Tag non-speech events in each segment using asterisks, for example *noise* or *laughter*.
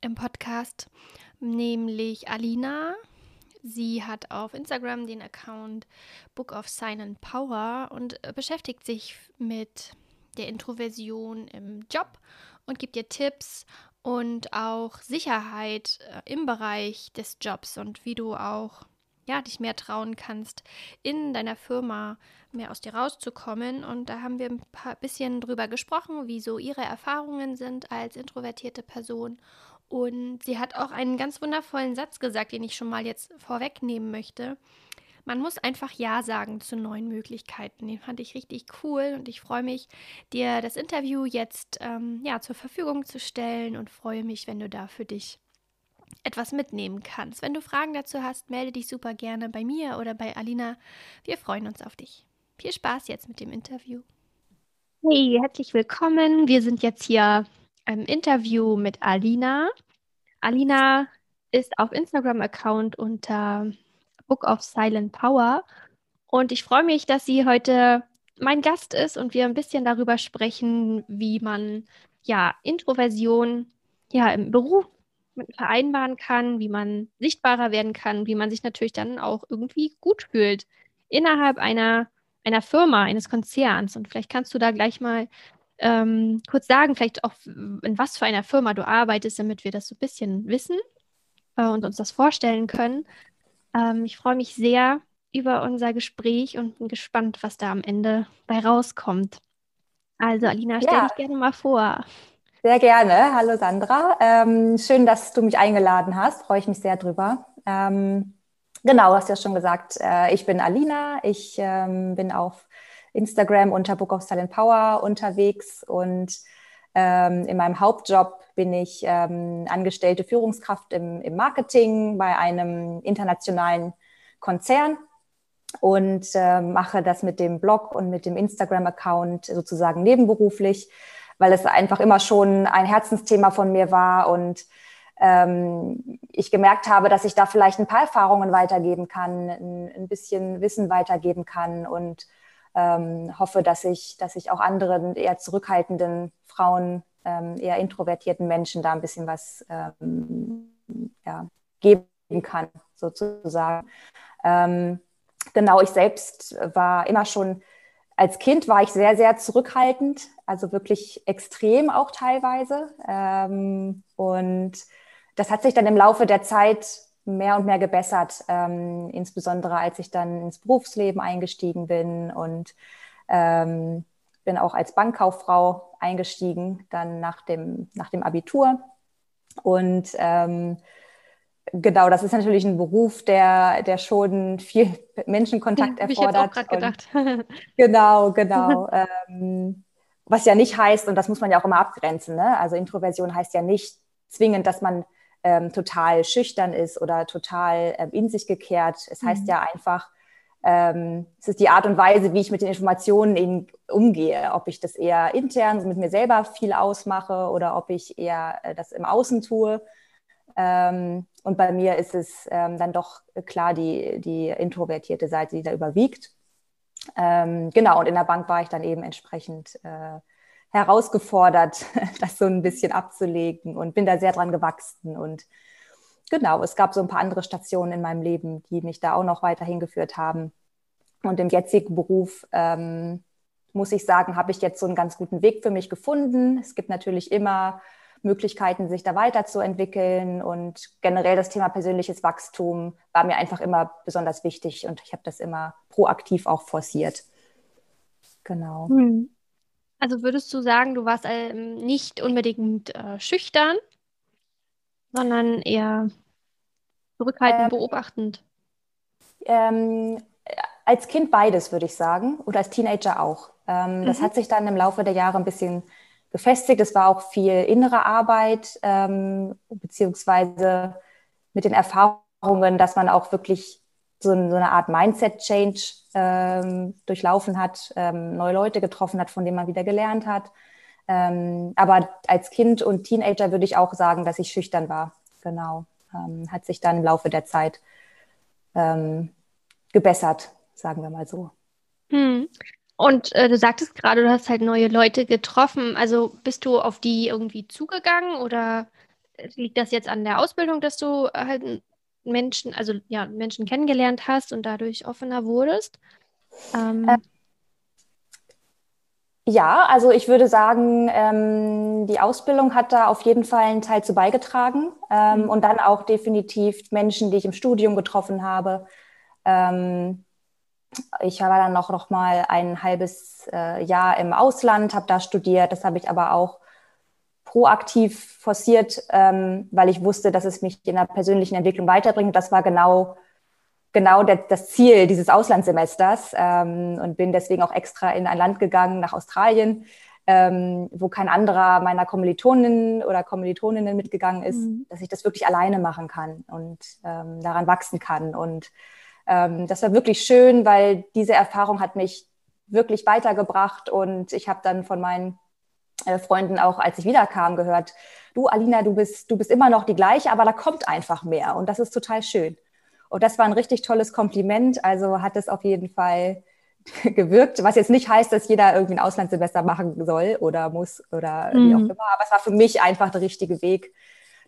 im Podcast, nämlich Alina. Sie hat auf Instagram den Account Book of Silent Power und beschäftigt sich mit der Introversion im Job und gibt dir Tipps und auch Sicherheit äh, im Bereich des Jobs und wie du auch ja, dich mehr trauen kannst, in deiner Firma mehr aus dir rauszukommen. Und da haben wir ein paar bisschen drüber gesprochen, wie so ihre Erfahrungen sind als introvertierte Person. Und sie hat auch einen ganz wundervollen Satz gesagt, den ich schon mal jetzt vorwegnehmen möchte. Man muss einfach Ja sagen zu neuen Möglichkeiten. Den fand ich richtig cool und ich freue mich, dir das Interview jetzt ähm, ja, zur Verfügung zu stellen und freue mich, wenn du da für dich etwas mitnehmen kannst. Wenn du Fragen dazu hast, melde dich super gerne bei mir oder bei Alina. Wir freuen uns auf dich. Viel Spaß jetzt mit dem Interview. Hey, herzlich willkommen. Wir sind jetzt hier im Interview mit Alina. Alina ist auf Instagram-Account unter Book of Silent Power. Und ich freue mich, dass sie heute mein Gast ist und wir ein bisschen darüber sprechen, wie man ja Introversion ja im Beruf vereinbaren kann, wie man sichtbarer werden kann, wie man sich natürlich dann auch irgendwie gut fühlt innerhalb einer, einer Firma, eines Konzerns. Und vielleicht kannst du da gleich mal ähm, kurz sagen, vielleicht auch in was für einer Firma du arbeitest, damit wir das so ein bisschen wissen äh, und uns das vorstellen können. Ähm, ich freue mich sehr über unser Gespräch und bin gespannt, was da am Ende bei rauskommt. Also, Alina, stell ja. dich gerne mal vor. Sehr gerne. Hallo Sandra. Ähm, schön, dass du mich eingeladen hast. Freue ich mich sehr drüber. Ähm, genau, hast ja schon gesagt, äh, ich bin Alina. Ich ähm, bin auf Instagram unter Book of Silent Power unterwegs und ähm, in meinem Hauptjob bin ich ähm, angestellte Führungskraft im, im, Marketing bei einem internationalen Konzern und äh, mache das mit dem Blog und mit dem Instagram-Account sozusagen nebenberuflich, weil es einfach immer schon ein Herzensthema von mir war und ähm, ich gemerkt habe, dass ich da vielleicht ein paar Erfahrungen weitergeben kann, ein, ein bisschen Wissen weitergeben kann und ähm, hoffe, dass ich, dass ich auch anderen eher zurückhaltenden Frauen ähm, eher introvertierten Menschen da ein bisschen was ähm, ja, geben kann, sozusagen. Ähm, genau, ich selbst war immer schon, als Kind war ich sehr, sehr zurückhaltend, also wirklich extrem auch teilweise. Ähm, und das hat sich dann im Laufe der Zeit mehr und mehr gebessert, ähm, insbesondere als ich dann ins Berufsleben eingestiegen bin und ähm, bin auch als Bankkauffrau eingestiegen, dann nach dem, nach dem Abitur. Und ähm, genau, das ist natürlich ein Beruf, der, der schon viel Menschenkontakt *laughs* erfordert. Ich habe auch gerade gedacht. *laughs* genau, genau. ähm, was ja nicht heißt, und das muss man ja auch immer abgrenzen, ne? also Introversion heißt ja nicht zwingend, dass man ähm, total schüchtern ist oder total ähm, in sich gekehrt. Es heißt mhm. ja einfach, ähm, es ist die Art und Weise, wie ich mit den Informationen eben umgehe. Ob ich das eher intern mit mir selber viel ausmache oder ob ich eher äh, das im Außen tue. Ähm, und bei mir ist es ähm, dann doch klar die, die introvertierte Seite, die da überwiegt. Ähm, genau, und in der Bank war ich dann eben entsprechend äh, herausgefordert, *laughs* das so ein bisschen abzulegen und bin da sehr dran gewachsen und genau, es gab so ein paar andere Stationen in meinem Leben, die mich da auch noch weiter hingeführt haben. Und im jetzigen Beruf, ähm, muss ich sagen, habe ich jetzt so einen ganz guten Weg für mich gefunden. Es gibt natürlich immer Möglichkeiten, sich da weiterzuentwickeln. Und generell das Thema persönliches Wachstum war mir einfach immer besonders wichtig und ich habe das immer proaktiv auch forciert. Genau. Hm. Also würdest du sagen, du warst ähm, nicht unbedingt äh, schüchtern, sondern eher zurückhaltend, ähm, beobachtend? Ähm, als Kind beides, würde ich sagen, oder als Teenager auch. Ähm, mhm. Das hat sich dann im Laufe der Jahre ein bisschen gefestigt. Es war auch viel innere Arbeit, ähm, beziehungsweise mit den Erfahrungen, dass man auch wirklich so, so eine Art Mindset-Change ähm, durchlaufen hat, ähm, neue Leute getroffen hat, von denen man wieder gelernt hat. Ähm, aber als Kind und Teenager würde ich auch sagen, dass ich schüchtern war. Genau. Ähm, hat sich dann im Laufe der Zeit ähm, gebessert, sagen wir mal so. Hm. Und äh, du sagtest gerade, du hast halt neue Leute getroffen. Also bist du auf die irgendwie zugegangen oder liegt das jetzt an der Ausbildung, dass du halt Menschen, also ja, Menschen kennengelernt hast und dadurch offener wurdest? Ähm, äh, ja, also ich würde sagen, ähm, die Ausbildung hat da auf jeden Fall einen Teil zu beigetragen ähm, mhm. und dann auch definitiv Menschen, die ich im Studium getroffen habe. Ähm, ich war dann noch, noch mal ein halbes äh, Jahr im Ausland, habe da studiert. Das habe ich aber auch proaktiv forciert, ähm, weil ich wusste, dass es mich in der persönlichen Entwicklung weiterbringt. Das war genau genau der, das Ziel dieses Auslandssemesters ähm, und bin deswegen auch extra in ein Land gegangen, nach Australien, ähm, wo kein anderer meiner Kommilitoninnen oder Kommilitoninnen mitgegangen ist, mhm. dass ich das wirklich alleine machen kann und ähm, daran wachsen kann. Und ähm, das war wirklich schön, weil diese Erfahrung hat mich wirklich weitergebracht und ich habe dann von meinen äh, Freunden auch, als ich wiederkam, gehört, du Alina, du bist, du bist immer noch die gleiche, aber da kommt einfach mehr und das ist total schön. Und das war ein richtig tolles Kompliment. Also hat es auf jeden Fall *laughs* gewirkt, was jetzt nicht heißt, dass jeder irgendwie ein Auslandssemester machen soll oder muss oder mhm. wie auch mhm. immer. Aber es war für mich einfach der richtige Weg,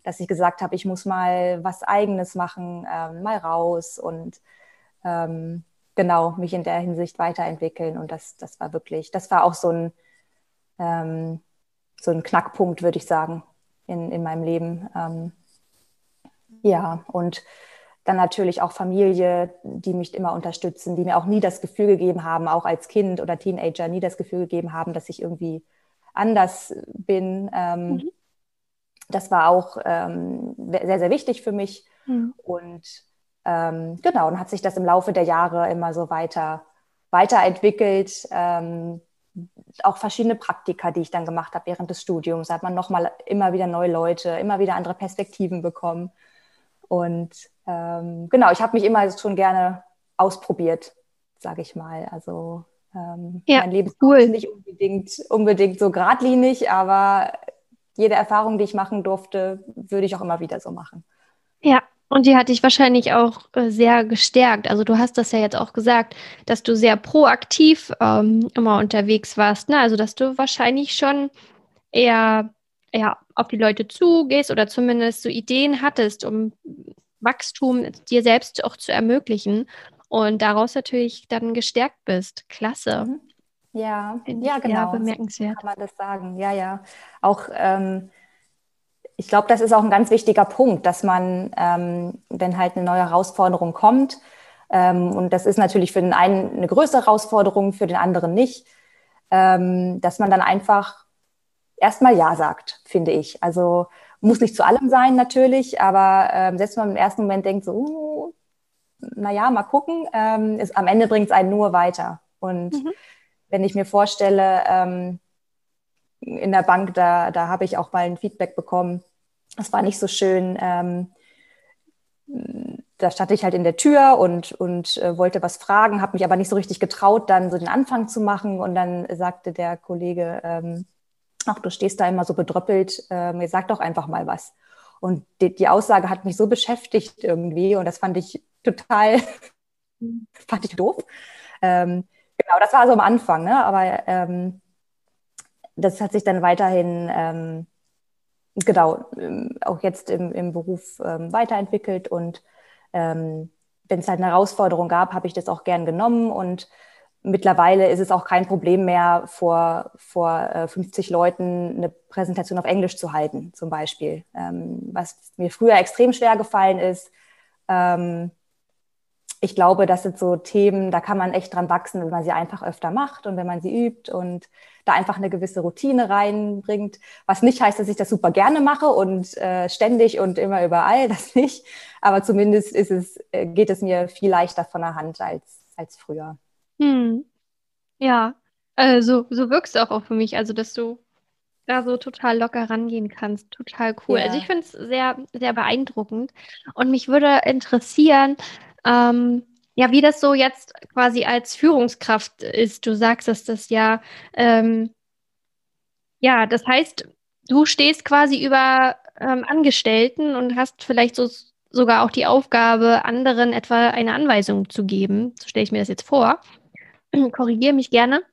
dass ich gesagt habe, ich muss mal was Eigenes machen, ähm, mal raus und ähm, genau mich in der Hinsicht weiterentwickeln. Und das, das war wirklich, das war auch so ein, ähm, so ein Knackpunkt, würde ich sagen, in, in meinem Leben. Ähm, ja, und dann natürlich auch Familie, die mich immer unterstützen, die mir auch nie das Gefühl gegeben haben, auch als Kind oder Teenager, nie das Gefühl gegeben haben, dass ich irgendwie anders bin. Ähm, mhm. Das war auch ähm, sehr, sehr wichtig für mich. Mhm. Und ähm, genau, dann hat sich das im Laufe der Jahre immer so weiter weiterentwickelt. Ähm, auch verschiedene Praktika, die ich dann gemacht habe während des Studiums, da hat man nochmal immer wieder neue Leute, immer wieder andere Perspektiven bekommen. Und ähm, genau, ich habe mich immer schon gerne ausprobiert, sage ich mal. Also ähm, ja, mein Leben cool. ist nicht unbedingt, unbedingt so geradlinig, aber jede Erfahrung, die ich machen durfte, würde ich auch immer wieder so machen. Ja, und die hat dich wahrscheinlich auch äh, sehr gestärkt. Also du hast das ja jetzt auch gesagt, dass du sehr proaktiv ähm, immer unterwegs warst. Ne? Also dass du wahrscheinlich schon eher ja, auf die Leute zugehst oder zumindest so Ideen hattest, um Wachstum dir selbst auch zu ermöglichen und daraus natürlich dann gestärkt bist. Klasse. Mhm. Ja, ja, genau. bemerkenswert. kann man das sagen. Ja, ja. Auch, ähm, ich glaube, das ist auch ein ganz wichtiger Punkt, dass man, ähm, wenn halt eine neue Herausforderung kommt, ähm, und das ist natürlich für den einen eine größere Herausforderung, für den anderen nicht, ähm, dass man dann einfach erstmal Ja sagt, finde ich. Also muss nicht zu allem sein natürlich, aber ähm, selbst wenn man im ersten Moment denkt, so, uh, naja, mal gucken, ähm, ist, am Ende bringt es einen nur weiter. Und mhm. wenn ich mir vorstelle, ähm, in der Bank, da, da habe ich auch mal ein Feedback bekommen, das war nicht so schön. Ähm, da stand ich halt in der Tür und, und äh, wollte was fragen, habe mich aber nicht so richtig getraut, dann so den Anfang zu machen. Und dann sagte der Kollege, ähm, ach, du stehst da immer so bedröppelt, äh, mir sag doch einfach mal was. Und die, die, Aussage hat mich so beschäftigt irgendwie und das fand ich total, *laughs* fand ich doof. Ähm, genau, das war so am Anfang, ne? aber ähm, das hat sich dann weiterhin, ähm, genau, ähm, auch jetzt im, im Beruf ähm, weiterentwickelt und ähm, wenn es halt eine Herausforderung gab, habe ich das auch gern genommen und mittlerweile ist es auch kein Problem mehr, vor, vor 50 äh, Leuten eine Präsentation auf Englisch zu halten, zum Beispiel. Ähm, was mir früher extrem schwer gefallen ist. Ähm, ich glaube, das sind so Themen, da kann man echt dran wachsen, wenn man sie einfach öfter macht und wenn man sie übt und da einfach eine gewisse Routine reinbringt. Was nicht heißt, dass ich das super gerne mache und äh, ständig und immer überall, *laughs* das nicht. Aber zumindest ist es, äh, geht es mir viel leichter von der Hand als, als früher. Hm. Ja, also so wirkst du auch, auch für mich, also dass du da so total locker rangehen kannst. Total cool. Also ja. Also ich finde es sehr, sehr beeindruckend. Und mich würde interessieren, ähm, ja, wie das so jetzt quasi als Führungskraft ist. Du sagst, dass das ja, ähm, ja, das heißt, du stehst quasi über ähm, Angestellten und hast vielleicht so sogar auch die Aufgabe, anderen etwa eine Anweisung zu geben. So stelle ich mir das jetzt vor. *clears throat* Korrigiere mich gerne.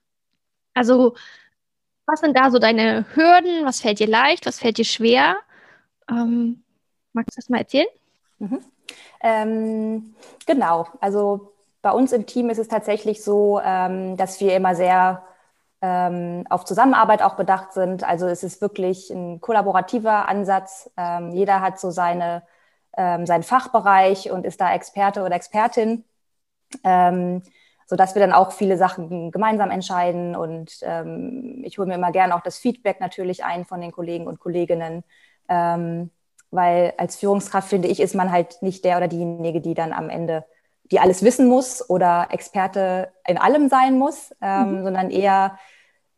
Also, was sind da so deine Hürden? Was fällt dir leicht? Was fällt dir schwer? Ähm, magst du das mal erzählen? Mhm. Ähm, genau, also bei uns im Team ist es tatsächlich so, ähm, dass wir immer sehr ähm, auf Zusammenarbeit auch bedacht sind. Also es ist wirklich ein kollaborativer Ansatz. Ähm, jeder hat so seine, ähm, seinen Fachbereich und ist da Experte oder Expertin, ähm, sodass wir dann auch viele Sachen gemeinsam entscheiden. Und ich hole mir immer gerne auch das Feedback natürlich ein von den Kollegen und Kolleginnen. Ähm, weil als Führungskraft, finde ich, ist man halt nicht der oder diejenige, die dann am Ende die alles wissen muss oder Experte in allem sein muss, ähm, mhm. sondern eher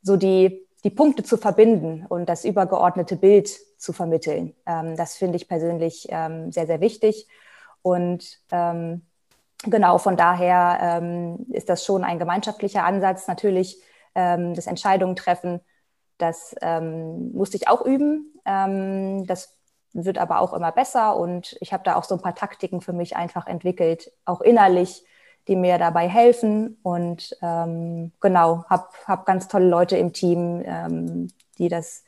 so die, die Punkte zu verbinden und das übergeordnete Bild zu vermitteln. Ähm, das finde ich persönlich ähm, sehr, sehr wichtig. Und ähm, genau von daher ähm, ist das schon ein gemeinschaftlicher Ansatz. Natürlich ähm, das Entscheidungen treffen, das musste ich auch üben. das wird aber auch immer besser und ich habe da auch so ein paar Taktiken für mich einfach entwickelt, auch innerlich, die mir dabei helfen und ähm, genau, habe hab ganz tolle Leute im Team, ähm, die das,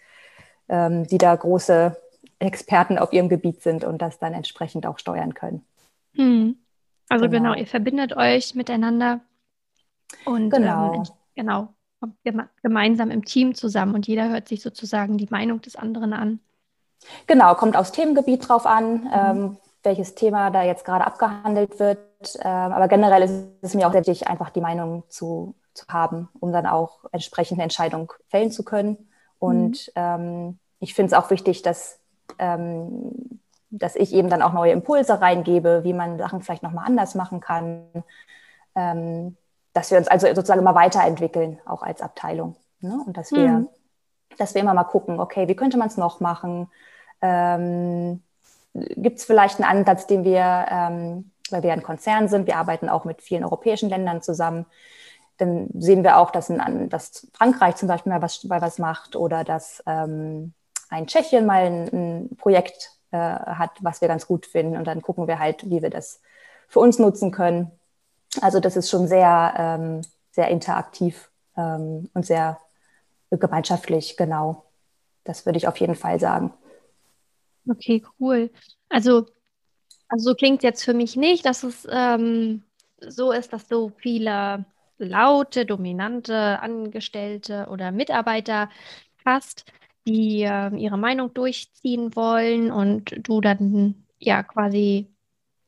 ähm, die da große Experten auf ihrem Gebiet sind und das dann entsprechend auch steuern können. Hm. Also genau. genau. ihr verbindet euch miteinander und genau, ähm, genau gemeinsam im Team zusammen und jeder hört sich sozusagen die Meinung des anderen an. Genau, kommt aufs Themengebiet drauf an, mhm. ähm, welches Thema da jetzt gerade abgehandelt wird. Ähm, aber generell ist es mir auch sehr wichtig, einfach die Meinung zu, zu haben, um dann auch entsprechende Entscheidungen fällen zu können. Und mhm. ähm, ich finde es auch wichtig, dass, ähm, dass ich eben dann auch neue Impulse reingebe, wie man Sachen vielleicht nochmal anders machen kann. Ähm, dass wir uns also sozusagen immer weiterentwickeln, auch als Abteilung. Ne? Und dass wir, mhm. dass wir immer mal gucken, okay, wie könnte man es noch machen? Ähm, Gibt es vielleicht einen Ansatz, den wir, ähm, weil wir ein Konzern sind, wir arbeiten auch mit vielen europäischen Ländern zusammen, dann sehen wir auch, dass, ein, dass Frankreich zum Beispiel mal was, mal was macht oder dass ähm, ein Tschechien mal ein, ein Projekt äh, hat, was wir ganz gut finden. Und dann gucken wir halt, wie wir das für uns nutzen können. Also das ist schon sehr, ähm, sehr interaktiv ähm, und sehr gemeinschaftlich, genau. Das würde ich auf jeden Fall sagen. Okay, cool. Also, also so klingt jetzt für mich nicht, dass es ähm, so ist, dass du viele laute, dominante Angestellte oder Mitarbeiter hast, die äh, ihre Meinung durchziehen wollen und du dann ja quasi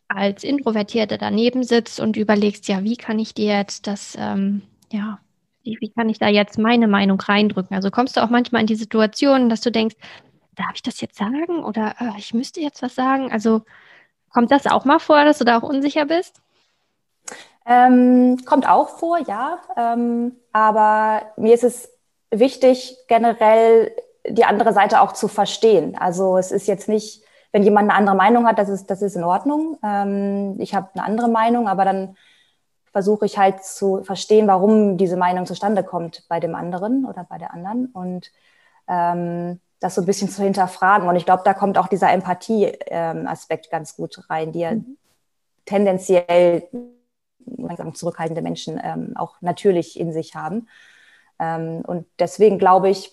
als Introvertierte daneben sitzt und überlegst, ja, wie kann ich dir jetzt das, ähm, ja, wie, wie kann ich da jetzt meine Meinung reindrücken? Also kommst du auch manchmal in die Situation, dass du denkst, darf ich das jetzt sagen oder äh, ich müsste jetzt was sagen? Also kommt das auch mal vor, dass du da auch unsicher bist? Ähm, kommt auch vor, ja. Ähm, aber mir ist es wichtig, generell die andere Seite auch zu verstehen. Also es ist jetzt nicht, wenn jemand eine andere Meinung hat, das ist, das ist in Ordnung. Ähm, ich habe eine andere Meinung, aber dann versuche ich halt zu verstehen, warum diese Meinung zustande kommt bei dem anderen oder bei der anderen. Und ähm, das so ein bisschen zu hinterfragen. Und ich glaube, da kommt auch dieser Empathie-Aspekt ähm, ganz gut rein, die ja mhm. tendenziell langsam zurückhaltende Menschen ähm, auch natürlich in sich haben. Ähm, und deswegen glaube ich,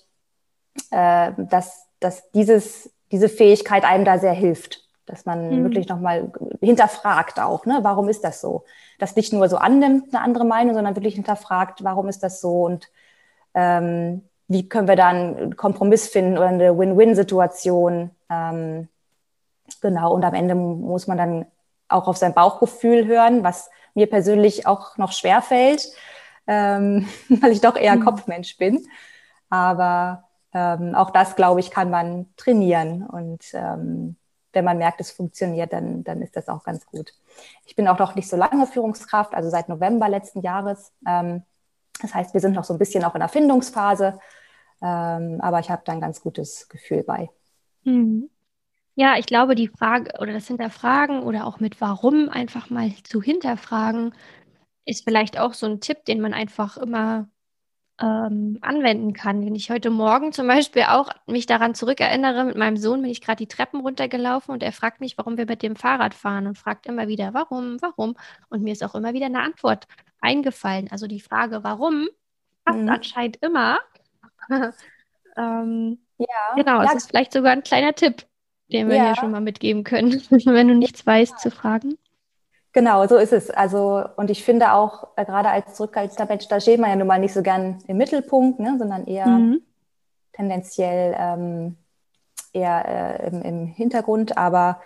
äh, dass, dass dieses, diese Fähigkeit einem da sehr hilft, dass man mhm. wirklich nochmal hinterfragt auch, ne? warum ist das so? Dass nicht nur so annimmt eine andere Meinung, sondern wirklich hinterfragt, warum ist das so und ähm, wie können wir dann einen Kompromiss finden oder eine Win-Win-Situation. Ähm, genau, und am Ende muss man dann auch auf sein Bauchgefühl hören, was mir persönlich auch noch schwer fällt, ähm, *laughs* weil ich doch eher mhm. Kopfmensch bin. Aber ähm, auch das, glaube ich, kann man trainieren. Und ähm, wenn man merkt, es funktioniert, dann, dann ist das auch ganz gut. Ich bin auch noch nicht so lange Führungskraft, also seit November letzten Jahres. Ähm, das heißt, wir sind noch so ein bisschen auch in der Findungsphase. Ähm, aber ich habe da ein ganz gutes Gefühl bei. Mhm. Ja, ich glaube, die Frage oder das Hinterfragen oder auch mit Warum einfach mal zu hinterfragen, ist vielleicht auch so ein Tipp, den man einfach immer ähm, anwenden kann. Wenn ich heute Morgen zum Beispiel auch mich daran zurückerinnere, mit meinem Sohn bin ich gerade die Treppen runtergelaufen und er fragt mich, warum wir mit dem Fahrrad fahren und fragt immer wieder, warum, warum? Und mir ist auch immer wieder eine Antwort eingefallen. Also die Frage, warum, passt mhm. anscheinend immer. *laughs* ähm, ja, genau, ja. es ist vielleicht sogar ein kleiner Tipp, den wir ja. hier schon mal mitgeben können, *laughs* wenn du nichts weißt, zu fragen. Genau, so ist es. Also, und ich finde auch, äh, gerade als zurückhaltender Mensch, da steht man ja nun mal nicht so gern im Mittelpunkt, ne, sondern eher mhm. tendenziell ähm, eher äh, im, im, Hintergrund. Aber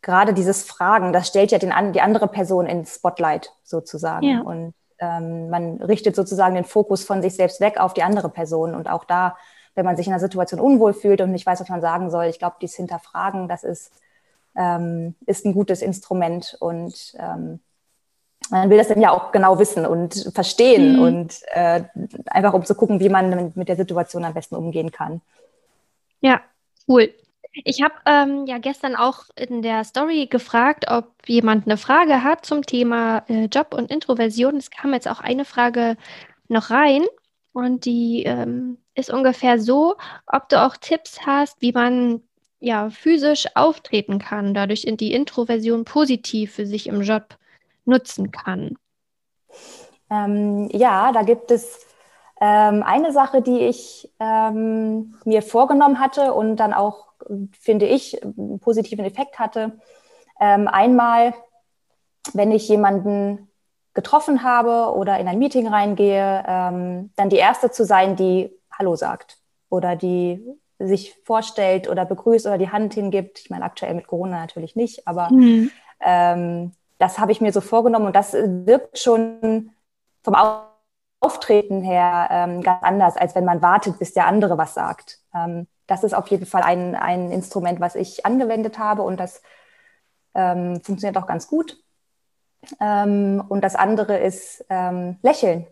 gerade dieses Fragen, das stellt ja den, die andere Person ins Spotlight sozusagen. Ja. Und ähm, man richtet sozusagen den Fokus von sich selbst weg auf die andere Person. Und auch da, wenn man sich in einer Situation unwohl fühlt und nicht weiß, was man sagen soll, ich glaube, dieses Hinterfragen, das ist ähm, ist ein gutes Instrument und ähm, man will das dann ja auch genau wissen und verstehen mhm. und äh, einfach um zu gucken, wie man mit der Situation am besten umgehen kann. Ja, cool. Ich habe ähm, ja gestern auch in der Story gefragt, ob jemand eine Frage hat zum Thema äh, Job und Introversion. Es kam jetzt auch eine Frage noch rein und die ähm, ist ungefähr so, ob du auch Tipps hast, wie man ja, physisch auftreten kann, dadurch in die Introversion positiv für sich im Job nutzen kann? Ähm, ja, da gibt es ähm, eine Sache, die ich ähm, mir vorgenommen hatte und dann auch, finde ich, einen positiven Effekt hatte. Ähm, einmal, wenn ich jemanden getroffen habe oder in ein Meeting reingehe, ähm, dann die Erste zu sein, die Hallo sagt oder die sich vorstellt oder begrüßt oder die Hand hingibt. Ich meine, aktuell mit Corona natürlich nicht, aber mhm. ähm, das habe ich mir so vorgenommen und das wirkt schon vom Auftreten her ähm, ganz anders, als wenn man wartet, bis der andere was sagt. Ähm, das ist auf jeden Fall ein, ein Instrument, was ich angewendet habe und das ähm, funktioniert auch ganz gut. Ähm, und das andere ist ähm, Lächeln.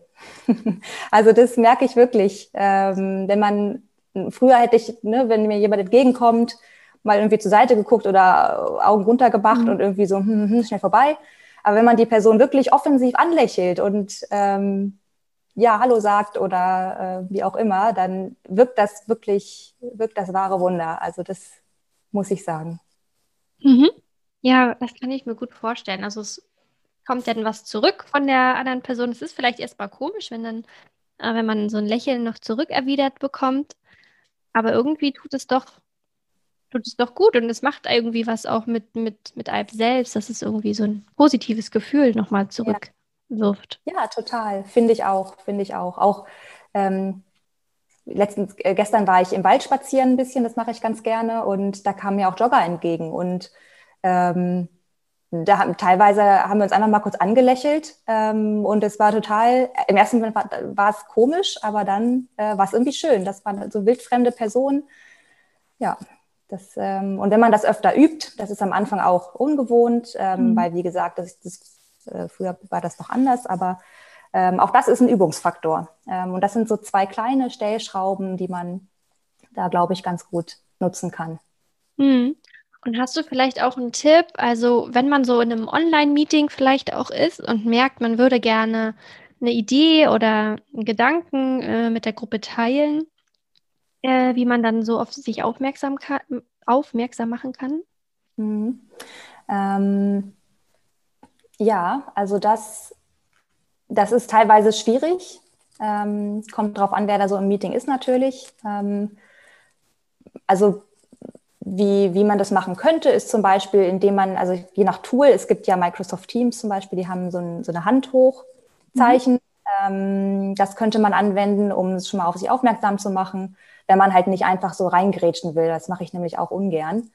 *laughs* also das merke ich wirklich, wenn man Früher hätte ich, ne, wenn mir jemand entgegenkommt, mal irgendwie zur Seite geguckt oder Augen runtergemacht mhm. und irgendwie so hm, hm, hm, schnell vorbei. Aber wenn man die Person wirklich offensiv anlächelt und ähm, ja, Hallo sagt oder äh, wie auch immer, dann wirkt das wirklich, wirkt das wahre Wunder. Also das muss ich sagen. Mhm. Ja, das kann ich mir gut vorstellen. Also es kommt dann was zurück von der anderen Person. Es ist vielleicht erstmal komisch, wenn dann, äh, wenn man so ein Lächeln noch zurückerwidert bekommt. Aber irgendwie tut es doch, tut es doch gut und es macht irgendwie was auch mit, mit, mit Alp selbst, dass es irgendwie so ein positives Gefühl nochmal zurückwirft. Ja. Ja, total. Finde ich auch, finde ich auch. Auch ähm, letztens, äh, gestern war ich im Wald spazieren ein bisschen, das mache ich ganz gerne und da kamen mir auch Jogger entgegen und ähm, da haben, teilweise haben wir uns einfach mal kurz angelächelt ähm, und es war total, im ersten Moment war, war es komisch, aber dann äh, war es irgendwie schön. Das waren so wildfremde Personen. Ja, das, ähm, und wenn man das öfter übt, das ist am Anfang auch ungewohnt, ähm, mhm. weil wie gesagt, das, das, äh, früher war das noch anders, aber ähm, auch das ist ein Übungsfaktor. Ähm, und das sind so zwei kleine Stellschrauben, die man da, glaube ich, ganz gut nutzen kann. Mhm. Und hast du vielleicht auch einen Tipp? Also, wenn man so in einem Online-Meeting vielleicht auch ist und merkt, man würde gerne eine Idee oder einen Gedanken äh, mit der Gruppe teilen, äh, wie man dann so auf sich aufmerksam, aufmerksam machen kann? Mhm. Ähm, ja, also das, das ist teilweise schwierig. Ähm, kommt darauf an, wer da so im Meeting ist natürlich. Ähm, also wie, wie man das machen könnte, ist zum Beispiel, indem man, also je nach Tool, es gibt ja Microsoft Teams zum Beispiel, die haben so, ein, so eine Handhochzeichen. Mhm. Ähm, das könnte man anwenden, um es schon mal auf sich aufmerksam zu machen, wenn man halt nicht einfach so reingrätschen will. Das mache ich nämlich auch ungern.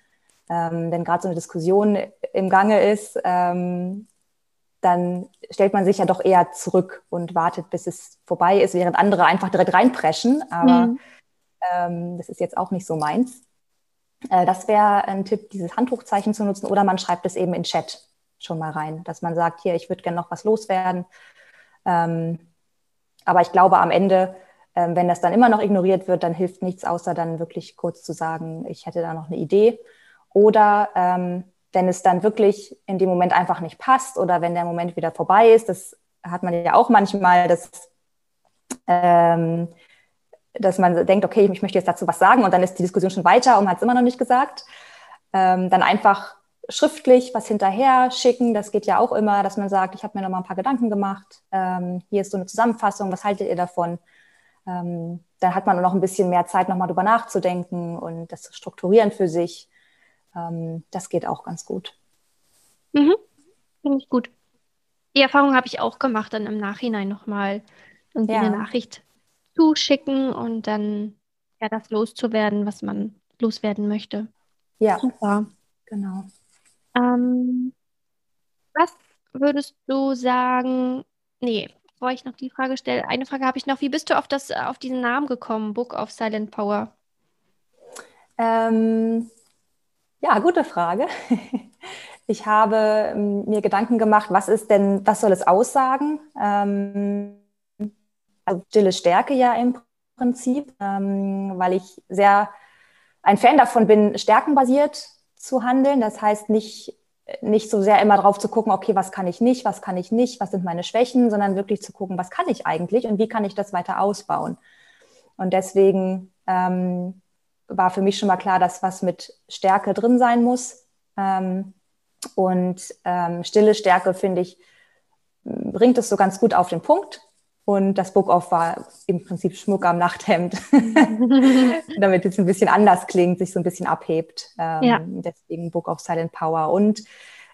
Ähm, wenn gerade so eine Diskussion im Gange ist, ähm, dann stellt man sich ja doch eher zurück und wartet, bis es vorbei ist, während andere einfach direkt reinpreschen. Aber mhm. ähm, das ist jetzt auch nicht so meins. Äh, das wäre ein Tipp, dieses Handtuchzeichen zu nutzen oder man schreibt es eben in Chat schon mal rein, dass man sagt, hier, ich würde gerne noch was loswerden. Ähm, aber ich glaube, am Ende Ähm, wenn das dann immer noch ignoriert wird, dann hilft nichts, außer dann wirklich kurz zu sagen, ich hätte da noch eine Idee. Oder ähm, wenn es dann wirklich in dem Moment einfach nicht passt oder wenn der Moment wieder vorbei ist, das hat man ja auch manchmal, dass, ähm, dass man denkt, okay, ich möchte jetzt dazu was sagen und dann ist die Diskussion schon weiter und hat es immer noch nicht gesagt. Ähm, dann einfach schriftlich was hinterher schicken. Das geht ja auch immer, dass man sagt, ich habe mir noch mal ein paar Gedanken gemacht. Ähm, hier ist so eine Zusammenfassung. Was haltet ihr davon? Ähm, dann hat man noch ein bisschen mehr Zeit, noch mal drüber nachzudenken und das zu strukturieren für sich. Ähm, das geht auch ganz gut. Mhm. Finde ich gut. Die Erfahrung habe ich auch gemacht, dann im Nachhinein nochmal irgendwie ja. eine Nachricht zuschicken und dann ja das loszuwerden, was man loswerden möchte. Ja. Super. Genau. Ähm, was würdest du sagen? Nee, bevor ich noch die Frage stelle, eine Frage habe ich noch. Wie bist du auf, das, auf diesen Namen gekommen, Book of Silent Power? Ähm, ja, gute Frage. *laughs* Ich habe ähm, mir Gedanken gemacht, was ist denn, was soll es aussagen? Ähm, also stille Stärke ja im Prinzip, ähm, weil ich sehr ein Fan davon bin, stärkenbasiert zu handeln. Das heißt nicht, nicht so sehr immer drauf zu gucken, okay, was kann ich nicht, was kann ich nicht, was sind meine Schwächen, sondern wirklich zu gucken, was kann ich eigentlich und wie kann ich das weiter ausbauen. Und deswegen ähm, war für mich schon mal klar, dass was mit Stärke drin sein muss. Ähm, und ähm, stille Stärke, finde ich, bringt es so ganz gut auf den Punkt. Und das Book-Off war im Prinzip Schmuck am Nachthemd, *laughs* damit es ein bisschen anders klingt, sich so ein bisschen abhebt. Ähm, ja. Deswegen Book of Silent Power. Und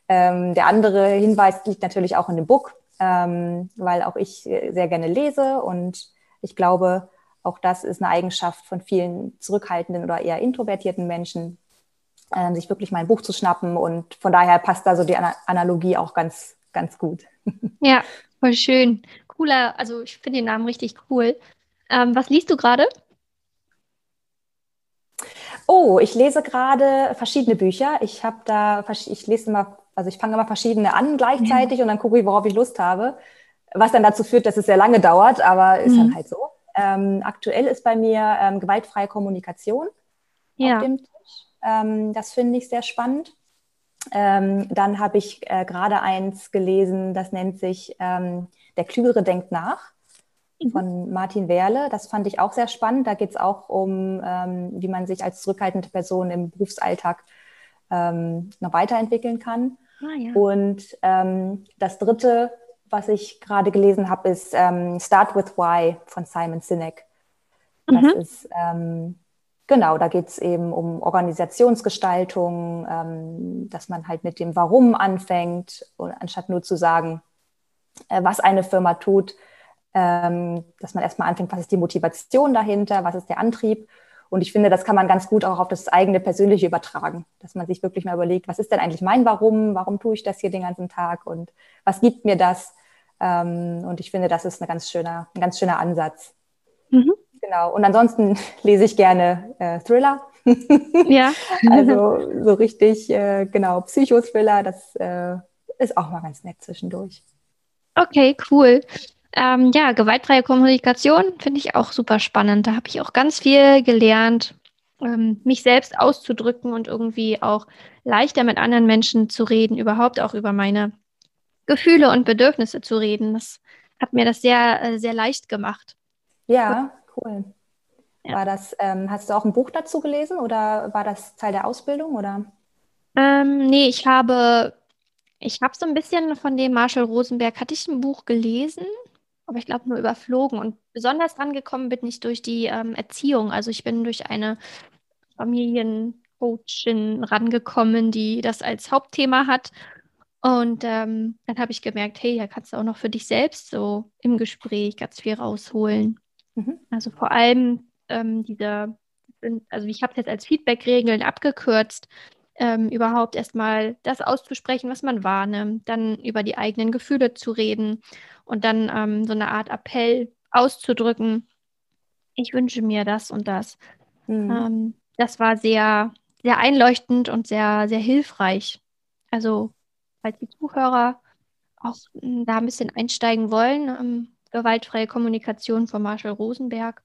ähm, der andere Hinweis liegt natürlich auch in dem Book, ähm, weil auch ich sehr gerne lese und ich glaube, auch das ist eine Eigenschaft von vielen zurückhaltenden oder eher introvertierten Menschen, äh, sich wirklich mal ein Buch zu schnappen. Und von daher passt da so die Analogie auch ganz, ganz gut. *laughs* Ja, voll schön. Cooler, also ich finde den Namen richtig cool. Ähm, was liest du gerade? Oh, ich lese gerade verschiedene Bücher. Ich habe da, ich lese immer, also ich fange immer verschiedene an gleichzeitig ja. und dann gucke ich, worauf ich Lust habe. Was dann dazu führt, dass es sehr lange dauert, aber ist mhm. dann halt so. Ähm, aktuell ist bei mir ähm, gewaltfreie Kommunikation ja. auf dem Tisch. Ähm, das finde ich sehr spannend. Ähm, dann habe ich äh, gerade eins gelesen, das nennt sich ähm, Der Klügere denkt nach mhm. von Martin Werle. Das fand ich auch sehr spannend. Da geht es auch um, ähm, wie man sich als zurückhaltende Person im Berufsalltag noch weiterentwickeln kann. Ah, ja. Und das dritte was ich gerade gelesen habe, ist ähm, Start with Why von Simon Sinek. Das mhm. ist, ähm, genau, da geht es eben um Organisationsgestaltung, ähm, dass man halt mit dem Warum anfängt, und anstatt nur zu sagen, äh, was eine Firma tut, ähm, dass man erstmal anfängt, was ist die Motivation dahinter, was ist der Antrieb. Und ich finde, das kann man ganz gut auch auf das eigene Persönliche übertragen, dass man sich wirklich mal überlegt, was ist denn eigentlich mein Warum? Warum tue ich das hier den ganzen Tag? Und was gibt mir das? Ähm, und ich finde, das ist eine ganz schöner, ein ganz schöner Ansatz. Mhm. Genau. Und ansonsten *laughs* lese ich gerne äh, Thriller. ja. *laughs* also so richtig, äh, genau, Psychothriller, das äh, ist auch mal ganz nett zwischendurch. Okay, cool. Ähm, ja, gewaltfreie Kommunikation finde ich auch super spannend. Da habe ich auch ganz viel gelernt, ähm, mich selbst auszudrücken und irgendwie auch leichter mit anderen Menschen zu reden, überhaupt auch über meine Gefühle und Bedürfnisse zu reden. Das hat mir das sehr, äh, sehr leicht gemacht. Ja, cool. Ja. War das, ähm, hast du auch ein Buch dazu gelesen oder war das Teil der Ausbildung oder? Ähm, nee, ich habe, ich habe so ein bisschen von dem Marshall Rosenberg, hatte ich ein Buch gelesen, aber ich glaube nur überflogen. Und besonders dran gekommen bin ich durch die ähm, Erziehung. Also ich bin durch eine Familiencoachin rangekommen, die das als Hauptthema hat. Und ähm, dann habe ich gemerkt, hey, da kannst du auch noch für dich selbst so im Gespräch ganz viel rausholen. Mhm. Also vor allem ähm, diese, also ich habe es jetzt als Feedback-Regeln abgekürzt, ähm, überhaupt erstmal das auszusprechen, was man wahrnimmt, dann über die eigenen Gefühle zu reden und dann ähm, so eine Art Appell auszudrücken. Ich wünsche mir das und das. Mhm. Ähm, das war sehr, sehr einleuchtend und sehr, sehr hilfreich. Also falls die Zuhörer auch hm, da ein bisschen einsteigen wollen, ähm, gewaltfreie Kommunikation von Marshall Rosenberg.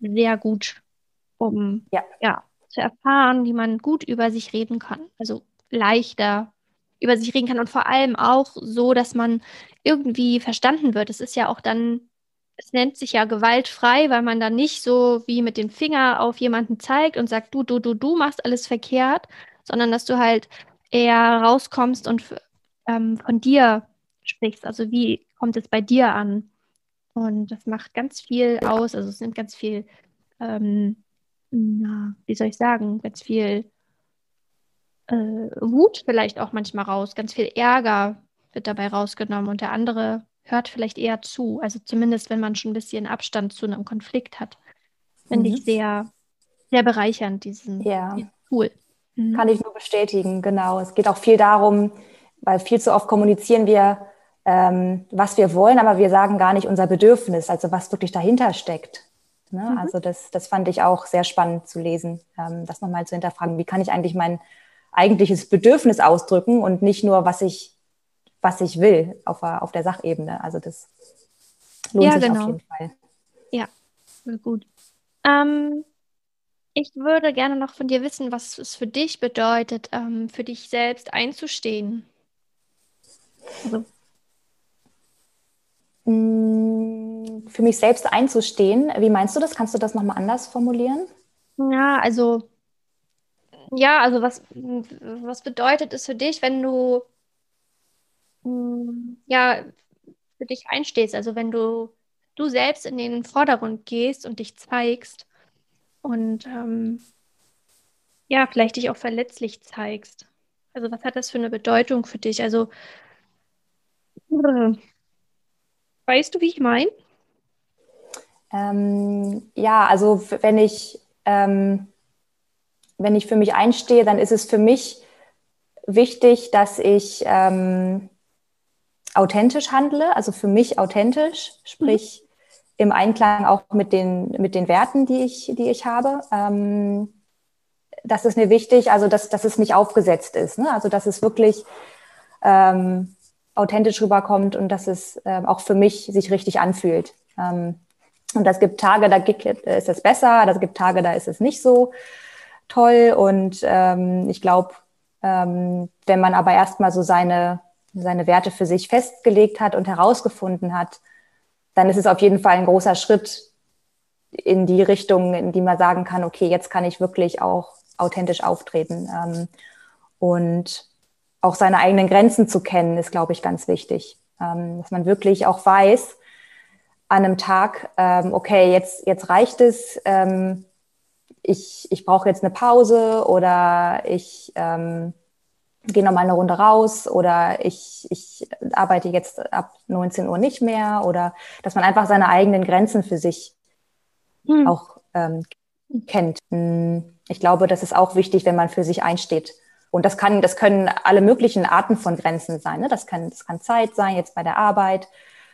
sehr gut, um ja. ja zu erfahren, wie man gut über sich reden kann. Also leichter über sich reden kann und vor allem auch so, dass man irgendwie verstanden wird. Es ist ja auch dann, es nennt sich ja gewaltfrei, weil man dann nicht so wie mit dem Finger auf jemanden zeigt und sagt, du, du, du, du machst alles verkehrt, sondern dass du halt eher rauskommst und ähm, von dir sprichst. Also wie kommt es bei dir an? Und das macht ganz viel aus. Also es nimmt ganz viel, ähm, na, wie soll ich sagen, ganz viel äh, Wut vielleicht auch manchmal raus. Ganz viel Ärger wird dabei rausgenommen und der andere hört vielleicht eher zu. Also zumindest, wenn man schon ein bisschen Abstand zu einem Konflikt hat. Finde mhm. ich sehr, sehr bereichernd, diesen, ja. diesen Tool. Mhm. Kann ich nur bestätigen, genau. Es geht auch viel darum, weil viel zu oft kommunizieren wir, ähm, was wir wollen, aber wir sagen gar nicht unser Bedürfnis, also was wirklich dahinter steckt. Ne? Mhm. Also das, das fand ich auch sehr spannend zu lesen, ähm, das nochmal zu hinterfragen. Wie kann ich eigentlich mein eigentliches Bedürfnis ausdrücken und nicht nur, was ich, was ich will auf, auf der Sachebene. Also das lohnt ja, sich genau. auf jeden Fall. Ja, gut. Ähm, ich würde gerne noch von dir wissen, was es für dich bedeutet, ähm, für dich selbst einzustehen. Also. Mm, für mich selbst einzustehen, wie meinst du das? Kannst du das nochmal anders formulieren? Ja, also ja, also was, was bedeutet es für dich, wenn du mm, ja für dich einstehst, also wenn du du selbst in den Vordergrund gehst und dich zeigst und ähm, ja, vielleicht dich auch verletzlich zeigst. Also was hat das für eine Bedeutung für dich? Also weißt du, wie ich meine? Ähm, ja, also wenn ich ähm, wenn ich für mich einstehe, dann ist es für mich wichtig, dass ich ähm, authentisch handle, also für mich authentisch, sprich mhm. im Einklang auch mit den, mit den Werten, die ich, die ich habe. Ähm, das ist mir wichtig, also dass, dass es nicht aufgesetzt ist, ne? also dass es wirklich ähm, authentisch rüberkommt und dass es ähm, auch für mich sich richtig anfühlt. Ähm, und das gibt Tage, da ist es besser, das gibt Tage, da ist es nicht so toll. Und ähm, ich glaube, ähm, wenn man aber erstmal so seine, seine Werte für sich festgelegt hat und herausgefunden hat, dann ist es auf jeden Fall ein großer Schritt in die Richtung, in die man sagen kann, okay, jetzt kann ich wirklich auch authentisch auftreten. Ähm, und auch seine eigenen Grenzen zu kennen, ist, glaube ich, ganz wichtig. Ähm, dass man wirklich auch weiß, an einem Tag, ähm, okay, jetzt, jetzt reicht es, ähm, ich, ich brauche jetzt eine Pause oder ich ähm, gehe nochmal eine Runde raus oder ich, ich arbeite jetzt ab 19 Uhr nicht mehr oder dass man einfach seine eigenen Grenzen für sich hm. auch ähm, kennt. Hm, ich glaube, das ist auch wichtig, wenn man für sich einsteht. Und das kann, das können alle möglichen Arten von Grenzen sein. Ne? Das kann, das kann Zeit sein, jetzt bei der Arbeit.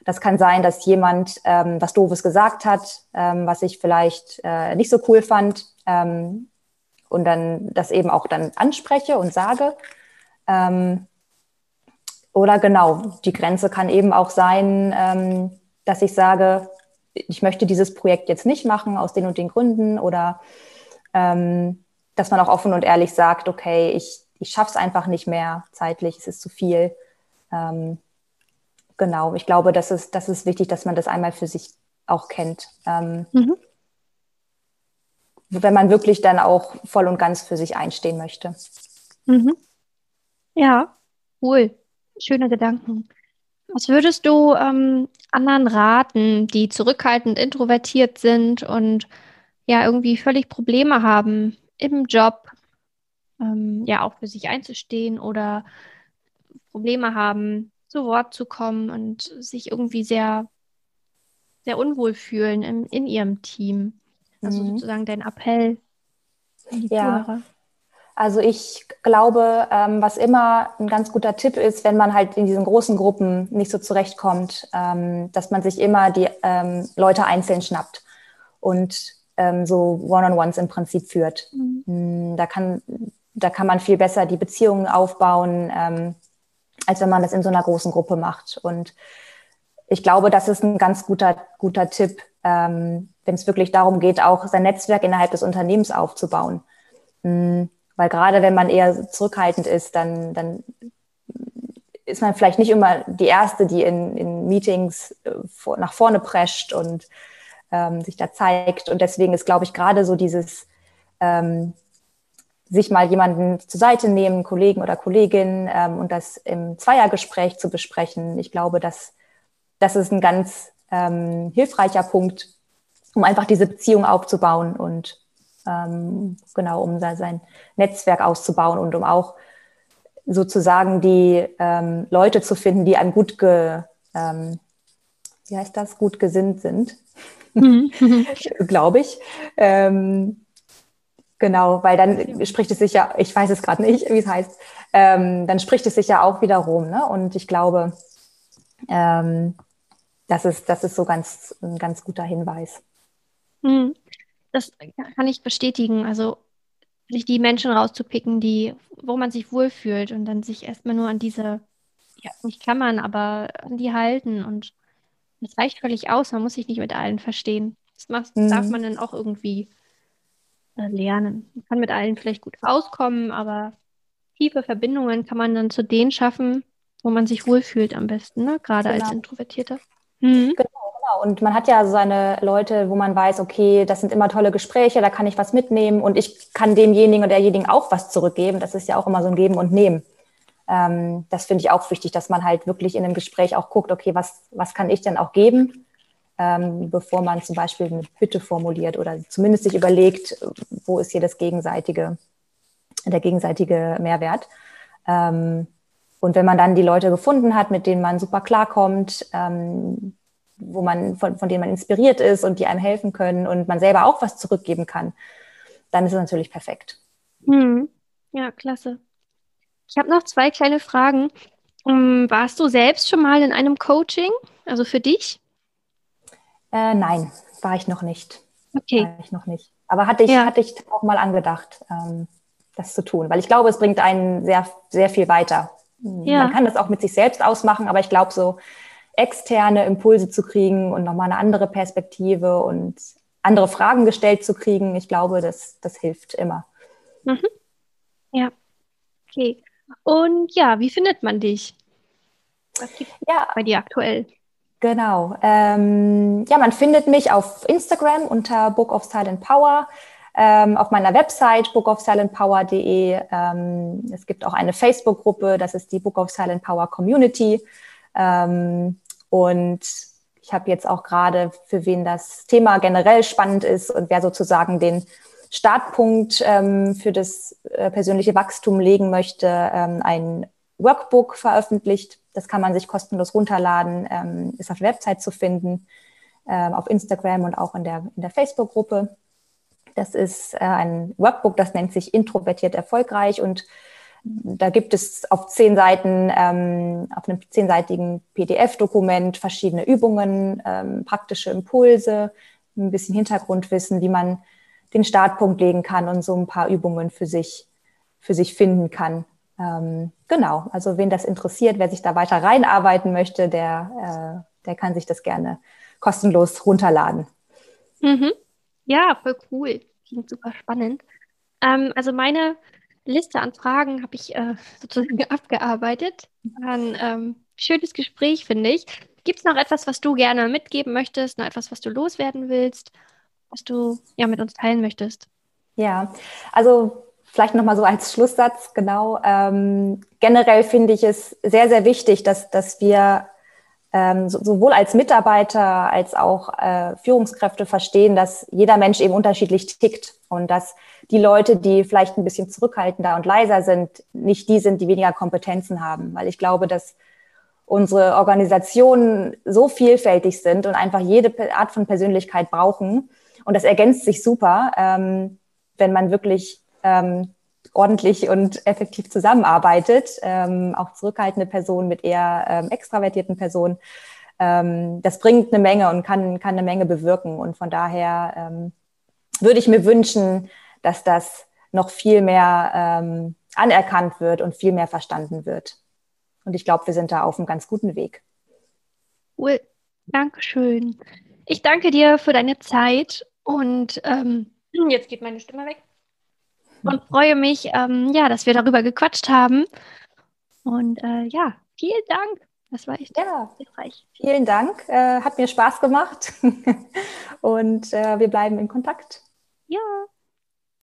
Das kann sein, dass jemand ähm, was Doofes gesagt hat, ähm, was ich vielleicht äh, nicht so cool fand ähm, und dann das eben auch dann anspreche und sage. Ähm, oder genau, die Grenze kann eben auch sein, ähm, dass ich sage, ich möchte dieses Projekt jetzt nicht machen aus den und den Gründen oder ähm, dass man auch offen und ehrlich sagt, okay, ich, ich schaffe es einfach nicht mehr zeitlich, es ist zu viel. Ähm, genau, ich glaube, das ist, das ist wichtig, dass man das einmal für sich auch kennt. Ähm, mhm wenn man wirklich dann auch voll und ganz für sich einstehen möchte. Mhm. Ja, cool. Schöne Gedanken. Was würdest du ähm, anderen raten, die zurückhaltend introvertiert sind und ja irgendwie völlig Probleme haben im Job, ähm, ja auch für sich einzustehen oder Probleme haben, zu Wort zu kommen und sich irgendwie sehr, sehr unwohl fühlen in, in ihrem Team? Also mhm. sozusagen dein Appell an die ja. Zuhörer. Also ich glaube, ähm, was immer ein ganz guter Tipp ist, wenn man halt in diesen großen Gruppen nicht so zurechtkommt, ähm, dass man sich immer die ähm, Leute einzeln schnappt und ähm, so One-on-Ones im Prinzip führt. Mhm. Mm, da, kann, da kann man viel besser die Beziehungen aufbauen, ähm, als wenn man das in so einer großen Gruppe macht. Und ich glaube, das ist ein ganz guter, guter Tipp, ähm, wenn es wirklich darum geht, auch sein Netzwerk innerhalb des Unternehmens aufzubauen. Mhm. Weil gerade wenn man eher zurückhaltend ist, dann, dann ist man vielleicht nicht immer die Erste, die in, in Meetings äh, vor, nach vorne prescht und ähm, sich da zeigt. Und deswegen ist, glaube ich, gerade so dieses ähm, sich mal jemanden zur Seite nehmen, Kollegen oder Kollegin, ähm, und das im Zweiergespräch zu besprechen. Ich glaube, dass das ist ein ganz ähm, hilfreicher Punkt, um einfach diese Beziehung aufzubauen und ähm, genau, um sein Netzwerk auszubauen und um auch sozusagen die ähm, Leute zu finden, die einem gut ge, ähm, wie heißt das, gut gesinnt sind, mhm. *laughs* glaube ich. Ähm, genau, weil dann spricht es sich ja, ich weiß es gerade nicht, *laughs* wie es heißt, ähm, dann spricht es sich ja auch wieder rum. Ne? Und ich glaube, ähm, das, ist, das ist so ganz, ein ganz guter Hinweis. Mhm. Das kann ich bestätigen. Also sich die Menschen rauszupicken, die, wo man sich wohlfühlt und dann sich erstmal nur an diese, ja, nicht Klammern, aber an die halten. Und das reicht völlig aus. Man muss sich nicht mit allen verstehen. Das macht, mhm. darf man dann auch irgendwie lernen. Man kann mit allen vielleicht gut auskommen, aber tiefe Verbindungen kann man dann zu denen schaffen, wo man sich wohlfühlt am besten, ne? gerade genau. als Introvertierter. Mhm. Genau. Genau, und man hat ja seine Leute, wo man weiß, okay, das sind immer tolle Gespräche, da kann ich was mitnehmen und ich kann demjenigen oder derjenigen auch was zurückgeben. Das ist ja auch immer so ein Geben und Nehmen. Ähm, das finde ich auch wichtig, dass man halt wirklich in einem Gespräch auch guckt, okay, was, was kann ich denn auch geben, ähm, bevor man zum Beispiel eine Bitte formuliert oder zumindest sich überlegt, wo ist hier das gegenseitige, der gegenseitige Mehrwert. Ähm, und wenn man dann die Leute gefunden hat, mit denen man super klarkommt, ähm, wo man, von, von denen man inspiriert ist und die einem helfen können und man selber auch was zurückgeben kann, dann ist es natürlich perfekt. Hm. Ja, klasse. Ich habe noch zwei kleine Fragen. Um, ähm, warst du selbst schon mal in einem Coaching, also für dich? Äh, nein, war ich noch nicht. Okay. War ich noch nicht. Aber hatte ich, ja. hatte ich auch mal angedacht, ähm, das zu tun, weil ich glaube, es bringt einen sehr, sehr viel weiter. Ja. Man kann das auch mit sich selbst ausmachen, aber ich glaube, so externe Impulse zu kriegen und nochmal eine andere Perspektive und andere Fragen gestellt zu kriegen. Ich glaube, das, das hilft immer. Mhm. Ja, okay. Und ja, wie findet man dich? Was gibt ja. bei dir aktuell? Genau. Ähm, ja, man findet mich auf Instagram unter Book of Silent Power, ähm, auf meiner Website bookofsilentpower.de. Ähm, es gibt auch eine Facebook-Gruppe, das ist die Book of Silent Power Community. Ähm, und ich habe jetzt auch gerade, für wen das Thema generell spannend ist und wer sozusagen den Startpunkt ähm, für das äh, persönliche Wachstum legen möchte, ähm, ein Workbook veröffentlicht. Das kann man sich kostenlos runterladen, ähm, ist auf der Website zu finden, ähm, auf Instagram und auch in der, in der Facebook-Gruppe. Das ist äh, ein Workbook, das nennt sich Introvertiert erfolgreich und da gibt es auf zehn Seiten, ähm, auf einem zehnseitigen PDF-Dokument verschiedene Übungen, ähm, praktische Impulse, ein bisschen Hintergrundwissen, wie man den Startpunkt legen kann und so ein paar Übungen für sich, für sich finden kann. Ähm, genau, also wen das interessiert, wer sich da weiter reinarbeiten möchte, der, äh, der kann sich das gerne kostenlos runterladen. Mhm. Ja, voll cool. Klingt super spannend. Ähm, also meine Liste an Fragen habe ich äh, *laughs* sozusagen abgearbeitet. Ein ähm, schönes Gespräch, finde ich. Gibt es noch etwas, was du gerne mitgeben möchtest, noch etwas, was du loswerden willst, was du ja mit uns teilen möchtest? Ja, also vielleicht nochmal so als Schlusssatz, genau. Ähm, generell finde ich es sehr, sehr wichtig, dass, dass wir ähm, so, sowohl als Mitarbeiter als auch äh, Führungskräfte verstehen, dass jeder Mensch eben unterschiedlich tickt und dass die Leute, die vielleicht ein bisschen zurückhaltender und leiser sind, nicht die sind, die weniger Kompetenzen haben. Weil ich glaube, dass unsere Organisationen so vielfältig sind und einfach jede Art von Persönlichkeit brauchen. Und das ergänzt sich super, ähm, wenn man wirklich ähm, ordentlich und effektiv zusammenarbeitet, ähm, auch zurückhaltende Personen mit eher ähm, extravertierten Personen. Ähm, das bringt eine Menge und kann, kann eine Menge bewirken. Und von daher ähm, würde ich mir wünschen, dass das noch viel mehr ähm, anerkannt wird und viel mehr verstanden wird. Und ich glaube, wir sind da auf einem ganz guten Weg. Cool. Dankeschön. Ich danke dir für deine Zeit und ähm, jetzt geht meine Stimme weg. Und freue mich, ähm, ja, dass wir darüber gequatscht haben. Und äh, ja, vielen Dank. Das war echt ja, hilfreich. Vielen Dank. Äh, hat mir Spaß gemacht. *laughs* und äh, wir bleiben in Kontakt. Ja.